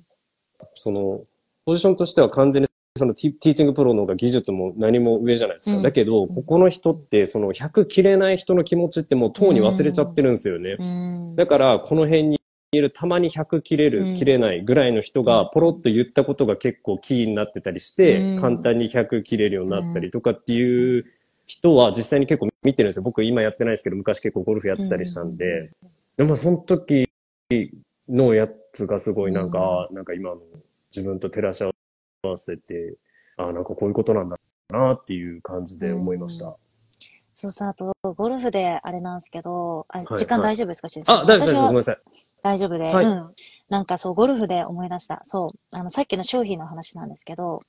Speaker 1: その、ポジションとしては完全にそのティーチングプロの方が技術も何も上じゃないですか。
Speaker 2: うん
Speaker 1: だけど、ここの人って、その100切れない人の気持ちってもうとうに忘れちゃってるんですよね。
Speaker 2: うん
Speaker 1: だから、この辺にいるたまに100切れ
Speaker 2: うん
Speaker 1: る、切れないぐらいの人がポロッと言ったことが結構キーになってたりして、
Speaker 2: うん
Speaker 1: 簡単に100切れるようになったりとかっていう人は実際に結構見てるんですよ。僕今やってないですけど、昔結構ゴルフやってたりしたんで。でもその時のやつがすごいなんか、なんか今の自分と照らし合わせて、あなんかこういうことなんだなっていう感じで思いました。
Speaker 2: そうさ、あと、ゴルフであれなんですけど、あ
Speaker 1: い
Speaker 2: 時間大丈夫ですか、しんさん？
Speaker 1: あ、大丈夫です。ごめんなさい。
Speaker 2: 大丈夫で、
Speaker 1: はい
Speaker 2: うん。なんかそう、ゴルフで思い出した。そう、あの、さっきの商品の話なんですけど、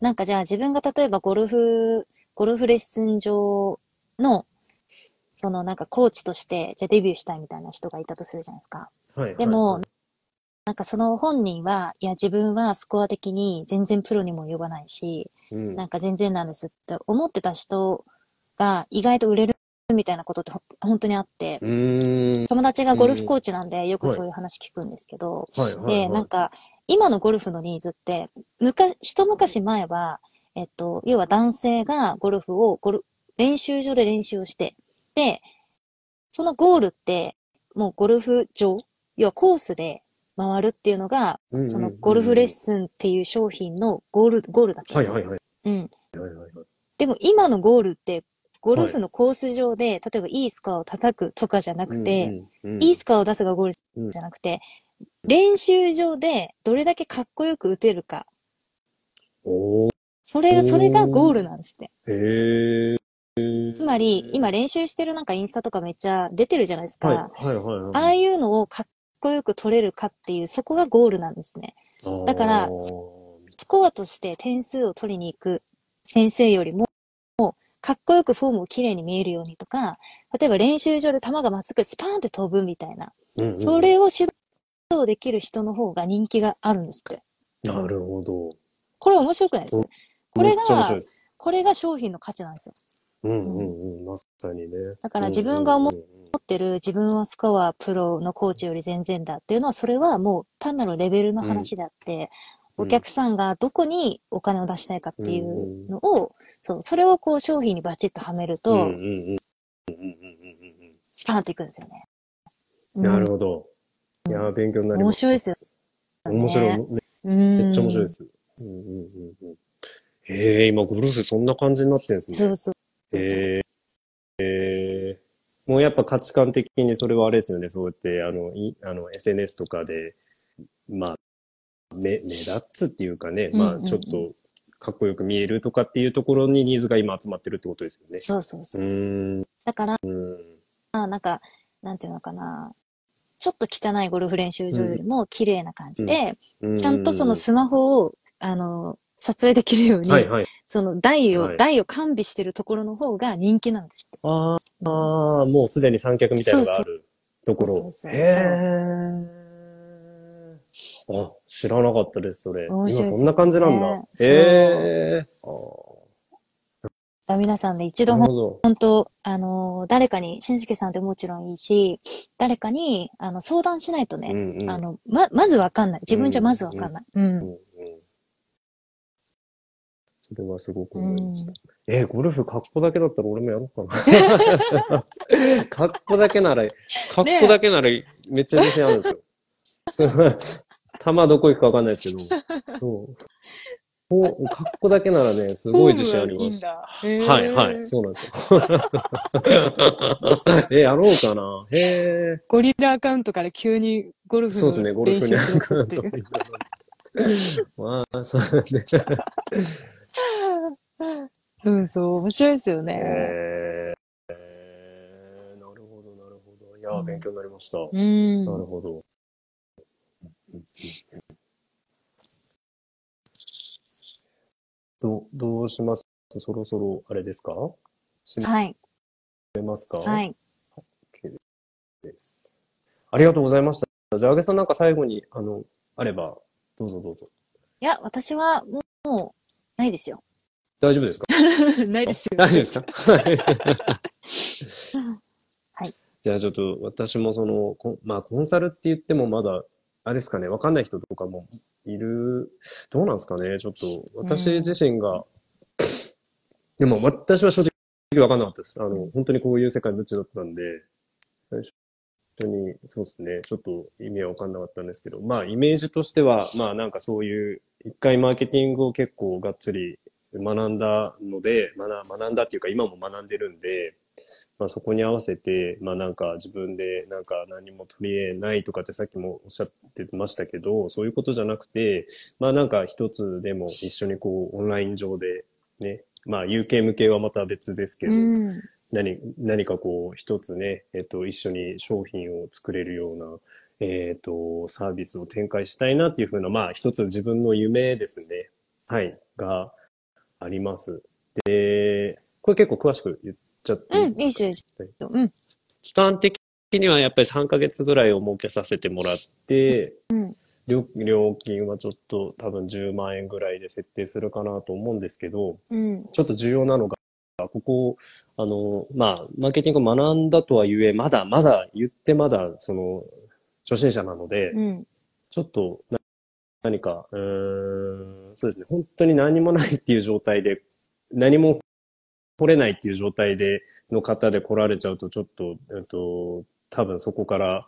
Speaker 2: なんかじゃあ自分が例えばゴルフ、ゴルフレッスン場の、そのなんかコーチとして、じゃあデビューしたいみたいな人がいたとするじゃないですか。
Speaker 1: はい。
Speaker 2: でも
Speaker 1: はい
Speaker 2: なんかその本人は、いや自分はスコア的に全然プロにも及ばないし、
Speaker 1: うん
Speaker 2: なんか全然なんですって思ってた人が意外と売れるみたいなことってほ本当にあって。友達がゴルフコーチなんでよくそういう話聞くんですけど、
Speaker 1: はい。
Speaker 2: で、なんか、今のゴルフのニーズって、昔、一昔前は、えっと、要は男性がゴルフを、ゴル、練習場で練習をして、で、そのゴールって、もうゴルフ場、要はコースで回るっていうのが、
Speaker 1: うんうんうん
Speaker 2: そのゴルフレッスンっていう商品のゴール、ゴールだったんですよ。
Speaker 1: はいはいはい。
Speaker 2: うん。
Speaker 1: はいはいはい。
Speaker 2: でも今のゴールって、ゴルフのコース上で、例えばいいスコアを叩くとかじゃなくて、
Speaker 1: うんうんうん
Speaker 2: いいスコアを出すがゴールじゃなくて、練習場でどれだけかっこよく打てるか。
Speaker 1: おー
Speaker 2: それそれがゴールなんですって。
Speaker 1: へえ。
Speaker 2: つまり、今練習してるなんかインスタとかめっちゃ出てるじゃないですか。
Speaker 1: はいはいはいはい。
Speaker 2: ああいうのをかっこよく取れるかっていう、そこがゴールなんですね。だからスコアとして点数を取りに行く先生よりも、かっこよくフォームをきれいに見えるようにとか、例えば練習場で球がまっすぐスパーンって飛ぶみたいな、
Speaker 1: うんうん
Speaker 2: それを指導できる人の方が人気があるんですって。
Speaker 1: なるほど。
Speaker 2: これ面白くないですか？これが。これが商品の価値なんですよ。
Speaker 1: うんうんうん。まさにね。
Speaker 2: だから自分が思っ持ってる自分はスコアプロのコーチより全然だっていうのは、それはもう単なるレベルの話であって、
Speaker 1: うん
Speaker 2: お客さんがどこにお金を出したいかっていうのを、そう、それをこう商品にバチッとはめると、
Speaker 1: うんうんうんうんうんうん
Speaker 2: スパーンっていくんですよね。
Speaker 1: うん。なる
Speaker 2: ほ
Speaker 1: ほど。いやー、勉強になります。
Speaker 2: 面白いですよ
Speaker 1: ど。面白い。めっちゃ面白いで。す。うんうんうんうん。へえ、今ゴルフそんな感じになってんですね。
Speaker 2: そうそう。
Speaker 1: へええーもうやっぱ価値観的にそれはあれですよね。そうやって、あの、いあの SNS とかで、まあ、目、目立つっていうかね、まあ、ちょっとかっこよく見えるとかっていうところにニーズが今集まってるってことですよね。
Speaker 2: そうそうそうう。だから、
Speaker 1: うん。
Speaker 2: なんか、なんていうのかな。ちょっと汚いゴルフ練習場よりも綺麗な感じで、
Speaker 1: うん
Speaker 2: ちゃんとそのスマホを、あの、撮影できるように、
Speaker 1: はいはい。
Speaker 2: その台を、
Speaker 1: はい
Speaker 2: 台を完備してるところの方が人気なんですって。
Speaker 1: あーあー、もうすでに三脚みたいなのがあるところ。
Speaker 2: そうそう
Speaker 1: へえ。あ、知らなかったです、それ。今そんな感じなんだ。
Speaker 2: ね
Speaker 1: へえ。
Speaker 2: 皆さんで一度。本当、あの、誰かに、しんすけさんでもちろんいいし、誰かに、あの、相談しないとね、
Speaker 1: うんうん
Speaker 2: あの、ま、まずわかんない。自分じゃまずわかんない。うん。
Speaker 1: うんうんそれはすごく思いました。えーゴルフ格好だけだったら俺もやろうかな。<laughs> 格好だけなら、格好だけならめっちゃ自信あるんですよ。<laughs> 球どこ行くかわかんないですけど。そう。こう格好だけならね、すごい自信あります。
Speaker 2: だ。
Speaker 1: はい、はい、そうなんですよ。<laughs> え、やろうかな。へえ。
Speaker 2: ゴリラアカウントから急にゴル
Speaker 1: そうですね、ゴルフに
Speaker 2: 練習しますっていう。
Speaker 1: まあ、そうね。
Speaker 2: そうそう、面白いですよね。
Speaker 1: えー、なるほど、なるほど。いやー、勉強になりました。
Speaker 2: うん。
Speaker 1: なるほど。ど、どうします？そろそろ、あれですか？閉
Speaker 2: はい。
Speaker 1: めますか？
Speaker 2: はい。
Speaker 1: OK です。ありがとうございました。じゃあ、あげさんなんか最後に、あの、あれば、どうぞどうぞ。
Speaker 2: いや、私はもうないですよ。
Speaker 1: 大丈夫ですか？<laughs>
Speaker 2: ないですよ。
Speaker 1: 大丈夫ですか？はい。
Speaker 2: はい。
Speaker 1: じゃあちょっと私もその、こまあコンサルって言ってもまだ、あれですかね、わかんない人とかもいる、どうなんですかね、ちょっと私自身が、でも私は正直わかんなかったです。あの、本当にこういう世界無知だったんで、最初に、そうですね、ちょっと意味はわかんなかったんですけど、まあイメージとしては、まあなんかそういう、一回マーケティングを結構がっつり学んだので、学学んだっていうか今も学んでるんで、まあそこに合わせて、まあなんか自分でなんか何も取り得ないとかってさっきもおっしゃってましたけど、そういうことじゃなくて、まあなんか一つでも一緒にこうオンライン上でね、まあ有形無形はまた別ですけど、
Speaker 2: うん。
Speaker 1: 何、何かこう一つね、えっと一緒に商品を作れるような、えっとサービスを展開したいなっていうふうな、まあ一つ自分の夢ですね。はい。があります。で、これ結構詳しく言っちゃって
Speaker 2: うん、いいですよ、いいですよ。うん。
Speaker 1: 期間的にはやっぱり3ヶ月ぐらいを設けさせてもらって、
Speaker 2: うん
Speaker 1: 料料金はちょっと多分10万円ぐらいで設定するかなと思うんですけど、
Speaker 2: うん。
Speaker 1: ちょっと重要なのが、ここ、あの、まあ、マーケティングを学んだとはゆえ、まだ、まだ言ってまだ、その、初心者なので、
Speaker 2: うん。
Speaker 1: ちょっとな何か、うーん、そうですね、本当に何もないっていう状態で、何も掘れないっていう状態で、の方で来られちゃうと、ちょっと、えっと、多分そこから、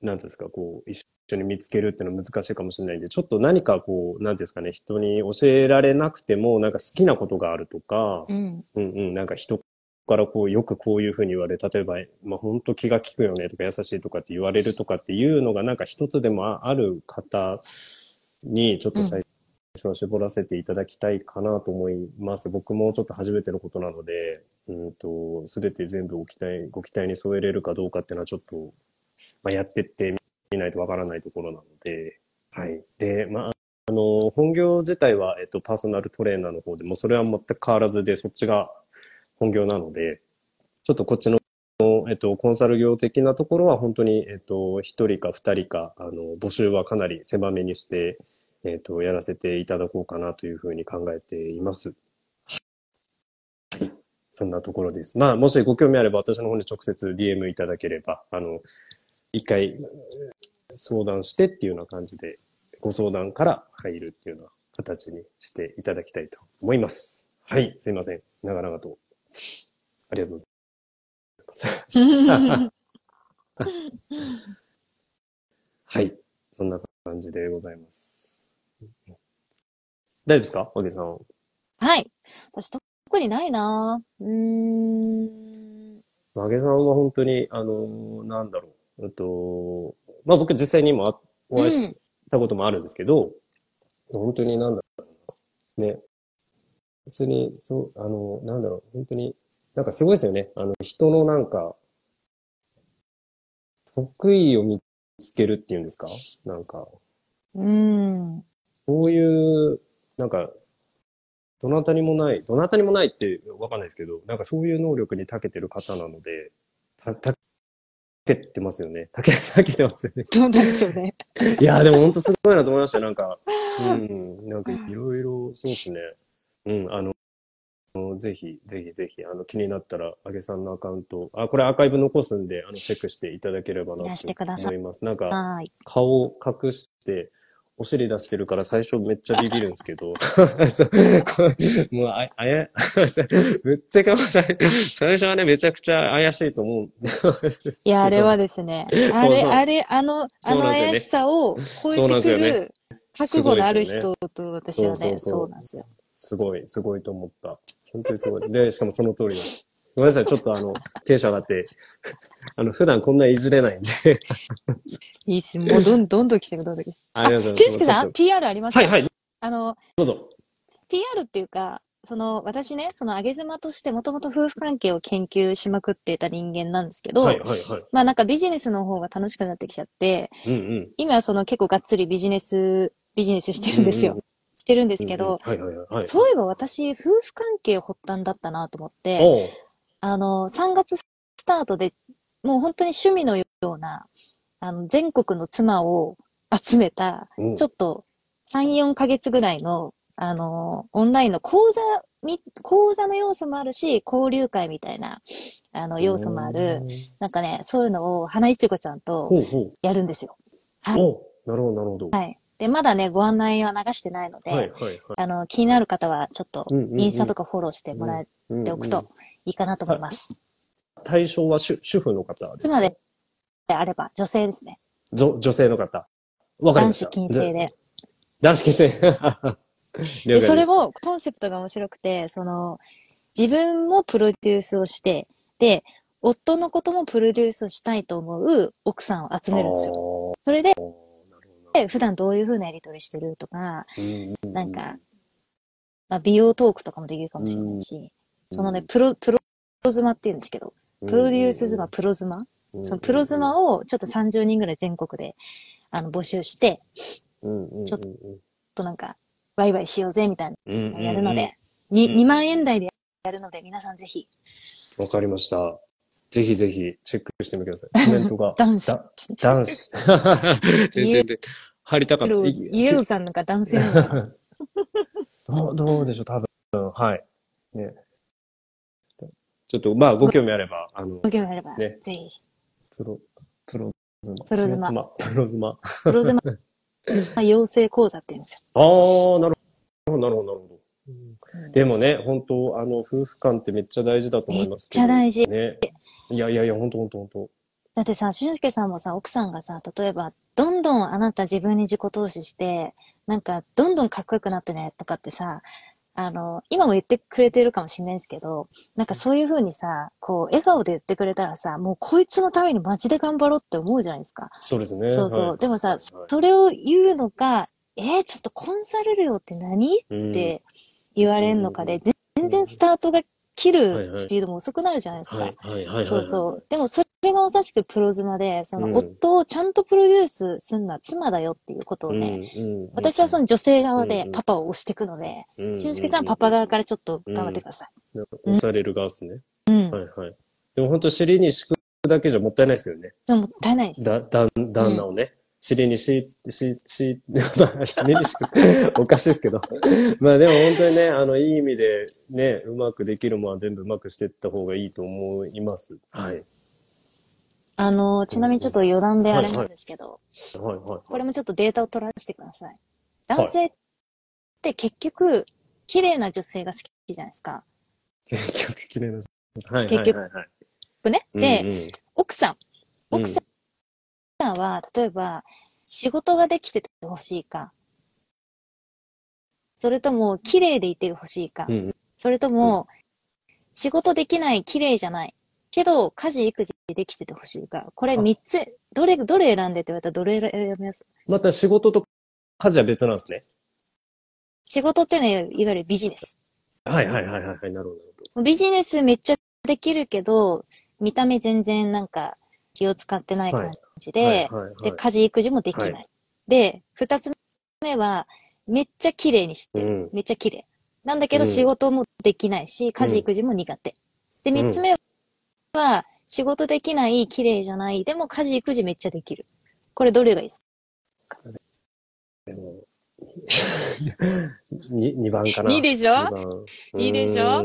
Speaker 1: なんていうんですか、こう、一緒に見つけるっていうのは難しいかもしれないんで、ちょっと何かこう、なんていうんですかね、人に教えられなくても、なんか好きなことがあるとか、
Speaker 2: うん。
Speaker 1: うんうん、なんか人からこう、よくこういうふうに言われる、例えば、まあ本当気が利くよねとか優しいとかって言われるとかっていうのがなんか一つでもあある方にちょっと最初は絞らせていただきたいかなと思います。僕もちょっと初めてのことなので、うんと、すべて全部ご期待、ご期待に添えれるかどうかっていうのはちょっと、まあ、やってってみないとわからないところなので、はい。で、まあ、あの、本業自体は、えっと、パーソナルトレーナーの方でも、それは全く変わらずで、そっちが本業なので、ちょっとこっちの、えっと、コンサル業的なところは本当に、えっと、一人か二人か、あの、募集はかなり狭めにして、えっと、やらせていただこうかなというふうに考えています。はいそんなところです。まあ、もしご興味あれば、私の方に直接 DM いただければ、あの、一回相談してっていうような感じで、ご相談から入るっていうような形にしていただきたいと思います。はい、すいません。長々と。ありがとうございます。<laughs> はい。そんな感じでございます。大丈夫ですか？おげさん。
Speaker 2: はい。私、特にないなうーん。
Speaker 1: あげさんは本当に、あの、なんだろう。えっと、まあ僕実際にもあお会いしたこともあるんですけど、本当になんだろうな。ね。別に、そう、あの、なんだろう。本当に、なんかすごいですよね。あの、人のなんか、得意を見つけるっていうんですか？なんか、
Speaker 2: うん。
Speaker 1: そういう、なんか、どなたにもない、どなたにもないってわかんないですけど、なんかそういう能力に長けてる方なので、た、たけてますよね。たけ、<laughs> たけてますよね。
Speaker 2: どうなんでしょうね。<laughs>
Speaker 1: いやーでも本当すごいなと思いました。なんか、うん、なんかいろいろ、そうですね。うん、あの、ぜひ、ぜひぜひ、あの、気になったら、あげさんのアカウント、あ、これアーカイブ残すんで、あの、チェックしていただければなと思います。なんか、
Speaker 2: はい。
Speaker 1: 顔を隠して、お尻出してるから最初めっちゃビビるんですけど、<laughs> もうあ、あや、<laughs> めっちゃ顔最最初はね、めちゃくちゃ怪しいと思う。
Speaker 2: いや、あれはですね、あれ、あれ、あの、あの怪しさを超えてくる覚悟のある人と私はね、
Speaker 1: そうそうそう
Speaker 2: そうなんですよ。
Speaker 1: すごい、すごいと思った。本当にすごい。で、しかもその通りだ。ごめんなさい、ちょっとあの、<laughs> テンション上がって、<laughs> あの、普段こんないじれないんで。
Speaker 2: いいっす。もうどんどんどん来てくどんどん来て。
Speaker 1: ありがとうございます
Speaker 2: 俊介さん ?PR ありました
Speaker 1: はいはい、
Speaker 2: あの、
Speaker 1: どうぞ。
Speaker 2: PR っていうか、その、私ね、その、上げ妻としてもともと夫婦関係を研究しまくってた人間なんですけど、
Speaker 1: はいはいはい。
Speaker 2: まあなんかビジネスの方が楽しくなってきちゃって、
Speaker 1: うんうん。
Speaker 2: 今はその結構がっつりビジネス、ビジネスしてるんですよ。
Speaker 1: うんうん
Speaker 2: してるんですけど、
Speaker 1: はいはいはいはい。
Speaker 2: そういえば私、夫婦関係発端だったなと思って、あの、3月スタートで、もう本当に趣味のような、あの、全国の妻を集めた、
Speaker 1: うん
Speaker 2: ちょっと3、4ヶ月ぐらいの、あの、オンラインの講座み、講座の要素もあるし、交流会みたいな、あの、要素もある、。なんかね、そういうのを、花いちごちゃんと。やるんですよ。はい
Speaker 1: なるほどなるほど。
Speaker 2: はい。で、まだね、ご案内は流してないので、
Speaker 1: はいはいはい。
Speaker 2: あの、気になる方は、ちょっとインスタとかフォローしてもらっておくと
Speaker 1: うんうん
Speaker 2: いいかなと思います。
Speaker 1: 対象は主主婦の方ですか？
Speaker 2: 妻であれば、女性ですね。
Speaker 1: 女女性の方。わかりました。
Speaker 2: 男子禁制で。
Speaker 1: 男子禁制。<laughs>
Speaker 2: で、それもコンセプトが面白くて、その、自分もプロデュースをして、で、夫のこともプロデュースをしたいと思う奥さんを集めるんですよ。
Speaker 1: よ。
Speaker 2: それで、普段どういう風なやり取りしてるとか、
Speaker 1: ん
Speaker 2: なんか、まあ、美容トークとかもできるかもしれないし、そのね、プロ、プロ妻って言うんですけど、プロデュース妻、プロ妻、そのプロ妻をちょっと30人ぐらい全国で、あの、募集して、ちょっ
Speaker 1: と
Speaker 2: なんか、ワイワイしようぜ、みたいなのやるの
Speaker 1: わ
Speaker 2: で、に
Speaker 1: うん
Speaker 2: 2万円台でやるので、皆さんぜひ、
Speaker 1: かりました。ぜひぜひチェックしてみてください。<laughs> コメントが。
Speaker 2: 男子
Speaker 1: だ。男子。<laughs> 全然で入りたかった。い
Speaker 2: イエローさんなんか男性なのかな
Speaker 1: どうどうでしょう、多分。はい。ね。ちょっと、まあ、ご興味あれば、あの、
Speaker 2: ご興味あれば、
Speaker 1: ね
Speaker 2: ぜひ、
Speaker 1: プロ、プロ妻。
Speaker 2: プロ妻
Speaker 1: プロ妻。
Speaker 2: プロ妻、養成講座って言うんです
Speaker 1: ああ、なるほど、なるほど、なるほど。
Speaker 2: よ。
Speaker 1: でもね、本当あの、夫婦間ってめっちゃ大事だと思いますけど。
Speaker 2: めっちゃ大事
Speaker 1: ね。いやいやいや、本当本当本当
Speaker 2: だってさ、俊介さんもさ、奥さんがさ、例えば、どんどんあなた自分に自己投資して、なんか、どんどんかっこよくなってね、とかってさ、あの、今も言ってくれてるかもしれないですけど、なんかそういう風にさ、こう、笑顔で言ってくれたらさ、もうこいつのためにマジで頑張ろうって思うじゃないですか。
Speaker 1: そうですね。
Speaker 2: そうそう。
Speaker 1: はい
Speaker 2: でもさ、
Speaker 1: はい
Speaker 2: それを言うのか、えー、ちょっとコンサル料って何？
Speaker 1: うん
Speaker 2: って言われんのかで、全然スタートが切るスピードも遅くなるじゃないですか。そうそう。でもそれがまさしくプロ妻で、そ
Speaker 1: うん
Speaker 2: の夫をちゃんとプロデュースするのは妻だよっていうことを
Speaker 1: うん。
Speaker 2: ね、
Speaker 1: うん
Speaker 2: 私はその女性側でパパを押していくので、
Speaker 1: うん
Speaker 2: 俊介さんはパパ側からちょっと頑張ってください。
Speaker 1: 押される側ですね。
Speaker 2: うん。
Speaker 1: はいはい。でも本当尻に敷くだけじゃもったいないですよね。
Speaker 2: でももったいないです。
Speaker 1: だ、だ、旦那をね。尻にし、し、し、<laughs> まあ、尻にしく、<laughs> おかしいですけど。<laughs> まあでも本当にね、あの、いい意味でね、うまくできるものは全部うまくしていった方がいいと思います。はい。
Speaker 2: あの、ちなみにちょっと余談であれなんですけど、
Speaker 1: はい、はい。
Speaker 2: これもちょっとデータを取らせてください。男性って結局、綺麗な女性が好きじゃないですか。
Speaker 1: 結局、綺麗な。はい、
Speaker 2: 結局
Speaker 1: はい、はい。
Speaker 2: ね。で、
Speaker 1: うんうん
Speaker 2: 奥さん奥さんは、例えば、仕事ができててほしいか、それとも、綺麗でいてほしいか、
Speaker 1: うん
Speaker 2: それとも、仕事できない、綺麗じゃない、けど、家事、育児できててほしいか、これ
Speaker 1: あ。
Speaker 2: 三つ、どれ、どれ選んでって言われたらどれ選びます？
Speaker 1: また仕事と家事は別なんですね。
Speaker 2: 仕事ってね、いわゆるビジネス。
Speaker 1: はい、はい、はい、はい、はい。なるほど。
Speaker 2: ビジネスめっちゃできるけど、見た目全然なんか気を使ってない感じで、
Speaker 1: はい、はい、はい。
Speaker 2: で、家事育児もできない。
Speaker 1: は
Speaker 2: で、二つ目は、めっちゃ綺麗にしてる。
Speaker 1: うん
Speaker 2: めっちゃ綺麗。なんだけど
Speaker 1: うん
Speaker 2: 仕事もできないし、家事育児も苦手。で、
Speaker 1: ん
Speaker 2: 三つ目は、仕事できない、綺麗じゃない、でも家事育児めっちゃできる。これどれがいいですか？
Speaker 1: で <laughs> もに二番かな。
Speaker 2: 二でしょ？いいでしょ？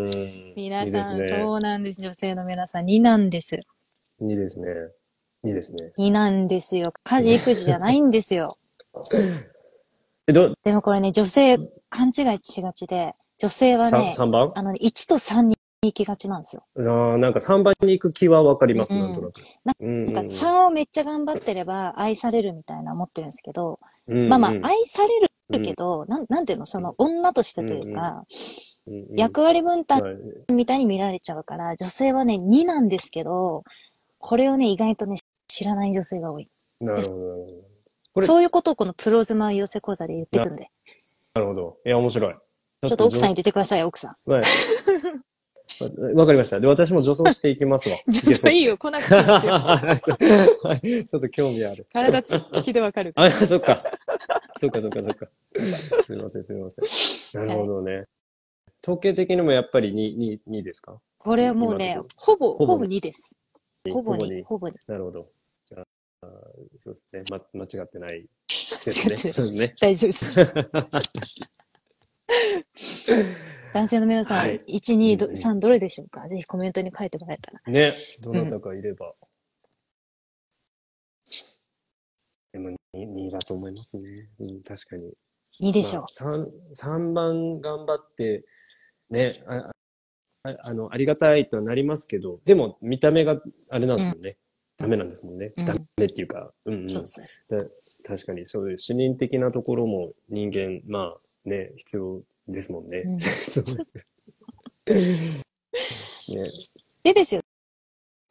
Speaker 2: 皆さん、
Speaker 1: いいね
Speaker 2: そうなんです。女性の皆さん、2なんです。
Speaker 1: いいですね。いいですね。
Speaker 2: 2なんですよ。家事育児じゃないんですよ。<laughs>
Speaker 1: え、ど、
Speaker 2: でもこれね、女性勘違いしがちで、女性は
Speaker 1: さ
Speaker 2: ね、
Speaker 1: 三番？
Speaker 2: あの、1と3に行きがちなんですよ。
Speaker 1: あーなんか三番に行く気はわかります、
Speaker 2: うん
Speaker 1: なんとなく。
Speaker 2: な
Speaker 1: うん
Speaker 2: か3をめっちゃ頑張ってれば愛されるみたいな思ってるんですけど、
Speaker 1: うん
Speaker 2: まあまあ
Speaker 1: うん
Speaker 2: 愛されるけど、なん、なんていうの、その女としてというか、
Speaker 1: うんうん
Speaker 2: 役割分担
Speaker 1: はい
Speaker 2: みたいに見られちゃうから、女性はね、2なんですけど、これをね、意外とね、知らない女性が多い。
Speaker 1: なるほど、
Speaker 2: そういうことをこのプロズマ寄せ講座で言ってくんで、
Speaker 1: なるほど。いや、面白い。
Speaker 2: ちょっと奥さん入
Speaker 1: ん
Speaker 2: れてください、奥さん。
Speaker 1: はい。<laughs> わかりました。で、私も女装していきますわ。<laughs>
Speaker 2: 女装いいよ、来なくていいですよ。
Speaker 1: はい。ちょっと興味ある。
Speaker 2: 体つきでわかる。
Speaker 1: あ、そっか。そっかそっかそっか。すいません、すいません。なるほどね。統計的にもやっぱり2、2、2ですか？
Speaker 2: これはもうねほぼ、
Speaker 1: ほぼ
Speaker 2: ほぼ2です。ほぼ2、
Speaker 1: に。
Speaker 2: ほぼ2。
Speaker 1: なるほど。そうですね。ま、間違ってないですね。すね。
Speaker 2: 大丈夫です。<laughs> 男性の皆さん、
Speaker 1: はい
Speaker 2: 1、2、ど
Speaker 1: うんうん
Speaker 2: 3どれでしょうか？ぜひコメントに書いてもらえたら。
Speaker 1: ね。どなたかいれば。でも2、2だと思いますね。うん、確かに。
Speaker 2: 2でしょう。
Speaker 1: まあ、3, 三番頑張って、ね、あああの、ありがたいとはなりますけど、でも見た目があれなんですもんね。ダメなんですもんね。
Speaker 2: うん
Speaker 1: ダメっていうか、うんうん。
Speaker 2: そうそうそ
Speaker 1: だ確かにそういう視認的なところも人間、まあね、必要ですもんね。
Speaker 2: うん <laughs>
Speaker 1: ね
Speaker 2: でですよ。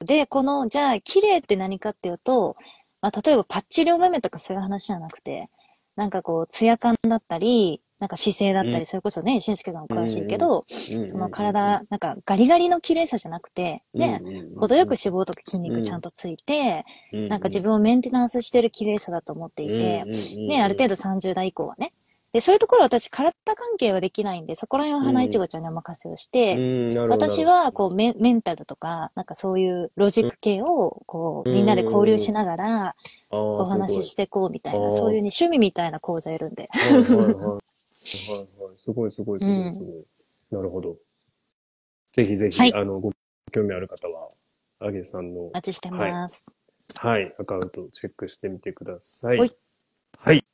Speaker 2: で、この、じゃあ、綺麗って何かっていうと、まあ、例えばパッチリお目目とかそういう話じゃなくて、なんかこう、ツヤ感だったり、なんか姿勢だったり、
Speaker 1: うん。
Speaker 2: それこそね、しんすけさん詳しいけど、
Speaker 1: うん
Speaker 2: その体、なんかガリガリの綺麗さじゃなくて、ね、程よく脂肪とか筋肉ちゃんとついて、
Speaker 1: うん
Speaker 2: なんか自分をメンテナンスしてる綺麗さだと思っていて、ね、ある程度30代以降はね。で、そういうところ私、体関係はできないんで、そこら辺は花いちごちゃんにお任せをして、
Speaker 1: 度
Speaker 2: 私は、こうメ、メンタルとか、なんかそういうロジック系を、こう、みんなで交流しながら、お
Speaker 1: お
Speaker 2: 話ししていこうみたいな、そういうね、趣味みたいな講座やるんで。
Speaker 1: はいはいはい。はいはい。すごいすごいすごいすごい。なるほど。ぜひぜひ、
Speaker 2: はい
Speaker 1: あの、ご興味ある方は、あげさんの
Speaker 2: お、待ちしてます。
Speaker 1: はい、アカウントチェックしてみてください。
Speaker 2: はい。
Speaker 1: はい。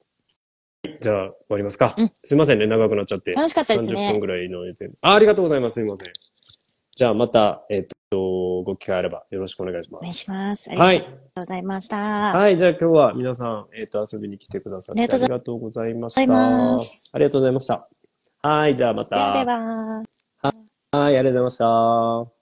Speaker 1: じゃあ、終わりますか。
Speaker 2: うん
Speaker 1: すいませんね、長くなっちゃって。
Speaker 2: 楽しかったですね
Speaker 1: 30分ぐらいのあ。ありがとうございます。すいません。じゃあ、また、えっと、ご機会あればよろしくお願いしま
Speaker 2: お願い
Speaker 1: す。
Speaker 2: します。あり
Speaker 1: はい
Speaker 2: がとう。ございました。
Speaker 1: はい、じゃあ今日は皆さん、えっ、と、遊びに来てくださって
Speaker 2: ありがとう
Speaker 1: ありがとうございました。ありがとうございました。はい、じゃあまた。
Speaker 2: では。
Speaker 1: はい、ありがとうございました。